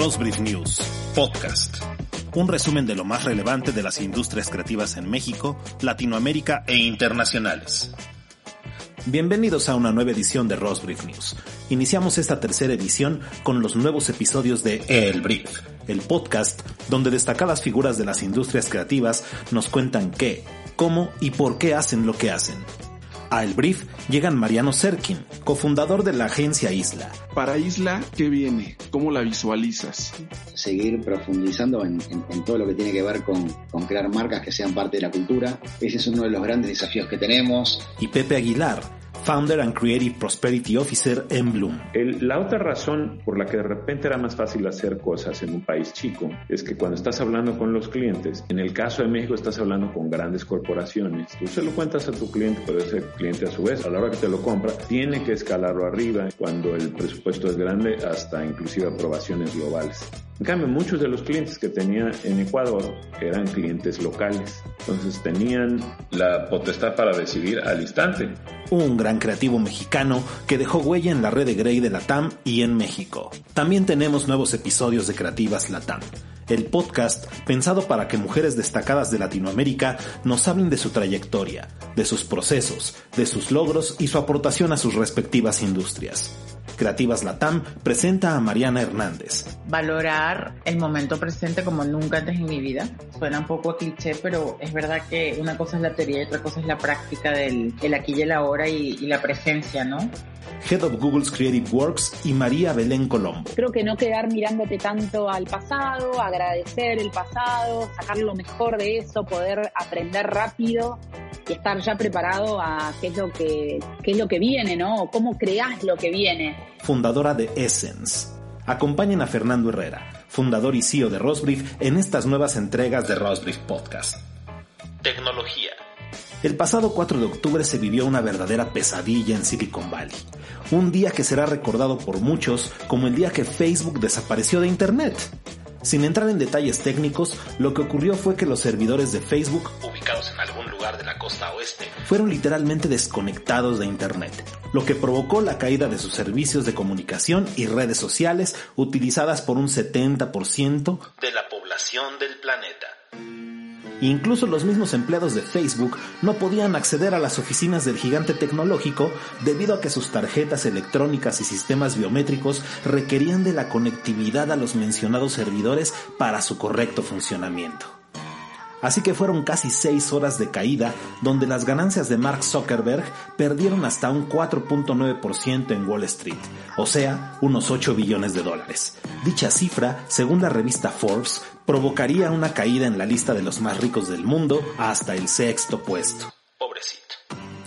Rosbrief News, podcast. Un resumen de lo más relevante de las industrias creativas en México, Latinoamérica e internacionales. Bienvenidos a una nueva edición de Rosbrief News. Iniciamos esta tercera edición con los nuevos episodios de El Brief, el podcast donde destacadas figuras de las industrias creativas nos cuentan qué, cómo y por qué hacen lo que hacen. A El Brief llegan Mariano Serkin, cofundador de la agencia Isla. Para Isla, ¿qué viene? ¿Cómo la visualizas? Seguir profundizando en, todo lo que tiene que ver con, con, crear marcas que sean parte de la cultura. Ese es uno de los grandes desafíos que tenemos. Y Pepe Aguilar, Founder and Creative Prosperity Officer en Bloom. la otra razón por la que de repente era más fácil hacer cosas en un país chico es que cuando estás hablando con los clientes, en el caso de México estás hablando con grandes corporaciones, tú se lo cuentas a tu cliente, pero ese cliente a su vez, a la hora que te lo compra, tiene que escalarlo arriba cuando el presupuesto es grande hasta inclusive aprobaciones globales. En cambio, muchos de los clientes que tenía en Ecuador eran clientes locales. Entonces tenían la potestad para decidir al instante. Un gran creativo mexicano que dejó huella en la red de Grey de Latam y en México. También tenemos nuevos episodios de Creativas Latam. El podcast pensado para que mujeres destacadas de Latinoamérica nos hablen de su trayectoria, de sus procesos, de sus logros y su aportación a sus respectivas industrias. Creativas Latam presenta a Mariana Hernández. Valorar el momento presente como nunca antes en mi vida. Suena un poco cliché, pero es verdad que una cosa es la teoría y otra cosa es la práctica del aquí y el ahora y la presencia, ¿no? Head of Google's Creative Works y María Belén Colombo. Creo que no quedar mirándote tanto al pasado, agradecer el pasado, sacar lo mejor de eso, poder aprender rápido y estar ya preparado a qué es lo que, qué es lo que viene, ¿no? O cómo creas lo que viene. Fundadora de Essence. Acompañen a Fernando Herrera, fundador y CEO de Rosbrief, en estas nuevas entregas de Rosbrief Podcast. Tecnología. El pasado 4 de octubre se vivió una verdadera pesadilla en Silicon Valley. Un día que será recordado por muchos como el día que Facebook desapareció de Internet. Sin entrar en detalles técnicos, lo que ocurrió fue que los servidores de Facebook, ubicados en algún lugar de la costa oeste, fueron literalmente desconectados de Internet, lo que provocó la caída de sus servicios de comunicación y redes sociales utilizadas por un 70% de la población del planeta. Incluso los mismos empleados de Facebook no podían acceder a las oficinas del gigante tecnológico debido a que sus tarjetas electrónicas y sistemas biométricos requerían de la conectividad a los mencionados servidores para su correcto funcionamiento. Así que fueron casi seis horas de caída donde las ganancias de Mark Zuckerberg perdieron hasta un 4.9% en Wall Street, o sea, unos 8 billones de dólares. Dicha cifra, según la revista Forbes, provocaría una caída en la lista de los más ricos del mundo hasta el sexto puesto. Pobrecito.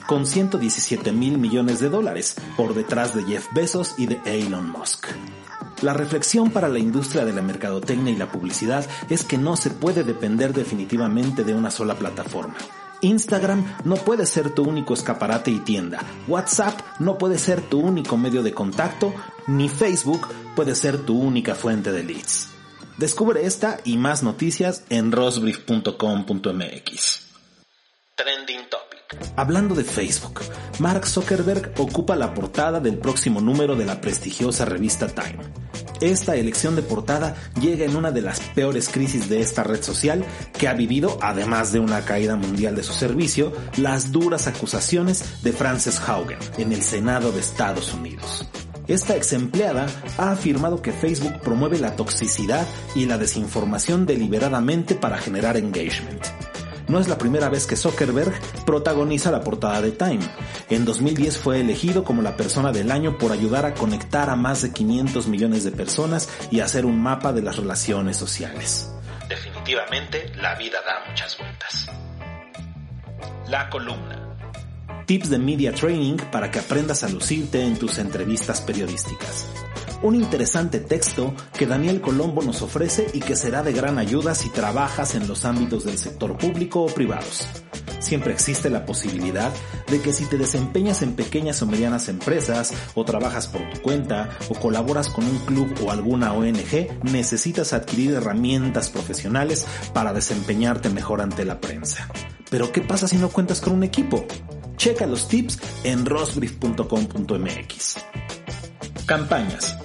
Con 117 mil millones de dólares, por detrás de Jeff Bezos y de Elon Musk. La reflexión para la industria de la mercadotecnia y la publicidad es que no se puede depender definitivamente de una sola plataforma. Instagram no puede ser tu único escaparate y tienda. WhatsApp no puede ser tu único medio de contacto, ni Facebook puede ser tu única fuente de leads. Descubre esta y más noticias en rosbrief.com.mx. Trending Topic. Hablando de Facebook, Mark Zuckerberg ocupa la portada del próximo número de la prestigiosa revista Time. Esta elección de portada llega en una de las peores crisis de esta red social que ha vivido, además de una caída mundial de su servicio, las duras acusaciones de Frances Haugen en el Senado de Estados Unidos. Esta ex empleada ha afirmado que Facebook promueve la toxicidad y la desinformación deliberadamente para generar engagement. No es la primera vez que Zuckerberg protagoniza la portada de Time. En 2010 fue elegido como la persona del año por ayudar a conectar a más de 500 millones de personas y hacer un mapa de las relaciones sociales. Definitivamente, la vida da muchas vueltas. La columna tips de media training para que aprendas a lucirte en tus entrevistas periodísticas. Un interesante texto que Daniel Colombo nos ofrece y que será de gran ayuda si trabajas en los ámbitos del sector público o privados. Siempre existe la posibilidad de que si te desempeñas en pequeñas o medianas empresas, o trabajas por tu cuenta, o colaboras con un club o alguna ONG, necesitas adquirir herramientas profesionales para desempeñarte mejor ante la prensa. Pero ¿qué pasa si no cuentas con un equipo? Checa los tips en rosbrief.com.mx. Campañas.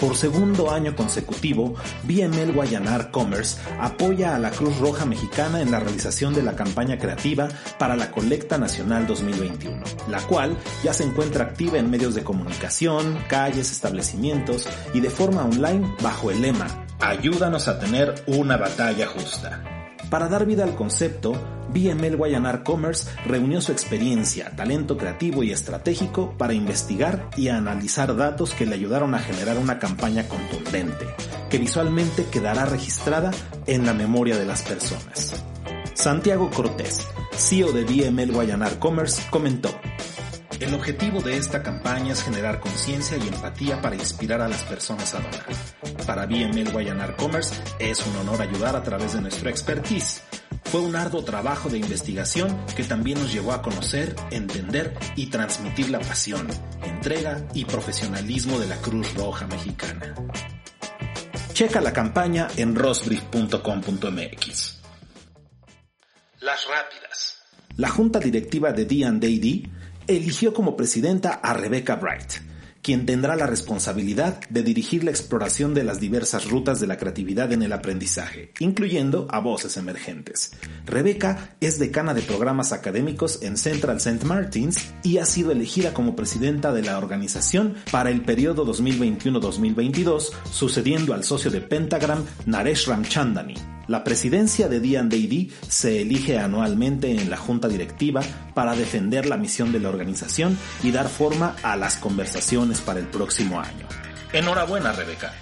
Por segundo año consecutivo, BML Guayanar Commerce apoya a la Cruz Roja Mexicana en la realización de la campaña creativa para la Colecta Nacional 2021, la cual ya se encuentra activa en medios de comunicación, calles, establecimientos y de forma online bajo el lema Ayúdanos a tener una batalla justa. Para dar vida al concepto, BML Guayanar Commerce reunió su experiencia, talento creativo y estratégico para investigar y analizar datos que le ayudaron a generar una campaña contundente, que visualmente quedará registrada en la memoria de las personas. Santiago Cortés, CEO de BML Guayanar Commerce, comentó, el objetivo de esta campaña es generar conciencia y empatía para inspirar a las personas a donar. Para BML Guayanar Commerce es un honor ayudar a través de nuestra expertise. Fue un arduo trabajo de investigación que también nos llevó a conocer, entender y transmitir la pasión, entrega y profesionalismo de la Cruz Roja Mexicana. Checa la campaña en rosbrief.com.mx. Las rápidas. La junta directiva de D&D eligió como presidenta a Rebecca Bright, quien tendrá la responsabilidad de dirigir la exploración de las diversas rutas de la creatividad en el aprendizaje, incluyendo a voces emergentes. Rebecca es decana de programas académicos en Central St. Martins y ha sido elegida como presidenta de la organización para el periodo 2021-2022, sucediendo al socio de Pentagram, Naresh Ramchandani. La presidencia de D&D se elige anualmente en la junta directiva para defender la misión de la organización y dar forma a las conversaciones para el próximo año. Enhorabuena, Rebeca.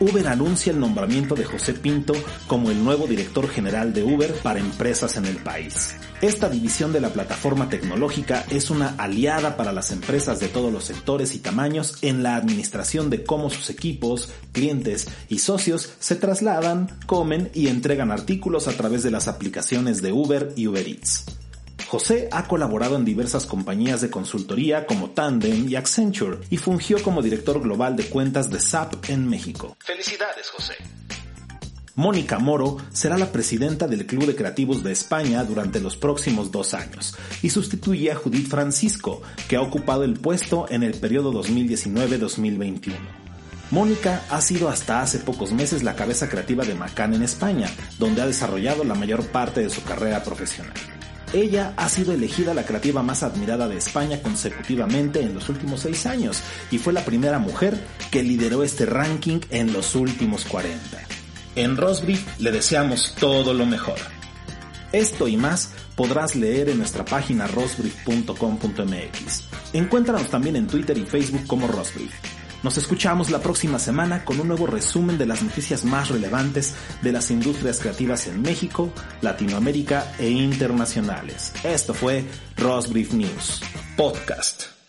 Uber anuncia el nombramiento de José Pinto como el nuevo director general de Uber para empresas en el país. Esta división de la plataforma tecnológica es una aliada para las empresas de todos los sectores y tamaños en la administración de cómo sus equipos, clientes y socios se trasladan, comen y entregan artículos a través de las aplicaciones de Uber y Uber Eats. José ha colaborado en diversas compañías de consultoría como Tandem y Accenture y fungió como director global de cuentas de SAP en México. Felicidades, José. Mónica Moro será la presidenta del Club de Creativos de España durante los próximos dos años y sustituye a Judith Francisco, que ha ocupado el puesto en el periodo 2019-2021. Mónica ha sido hasta hace pocos meses la cabeza creativa de Macan en España, donde ha desarrollado la mayor parte de su carrera profesional. Ella ha sido elegida la creativa más admirada de España consecutivamente en los últimos seis años y fue la primera mujer que lideró este ranking en los últimos 40. En Rosbrief le deseamos todo lo mejor. Esto y más podrás leer en nuestra página rosbrief.com.mx. Encuéntranos también en Twitter y Facebook como Rosbrief. Nos escuchamos la próxima semana con un nuevo resumen de las noticias más relevantes de las industrias creativas en México, Latinoamérica e internacionales. Esto fue Rosbrief News, podcast.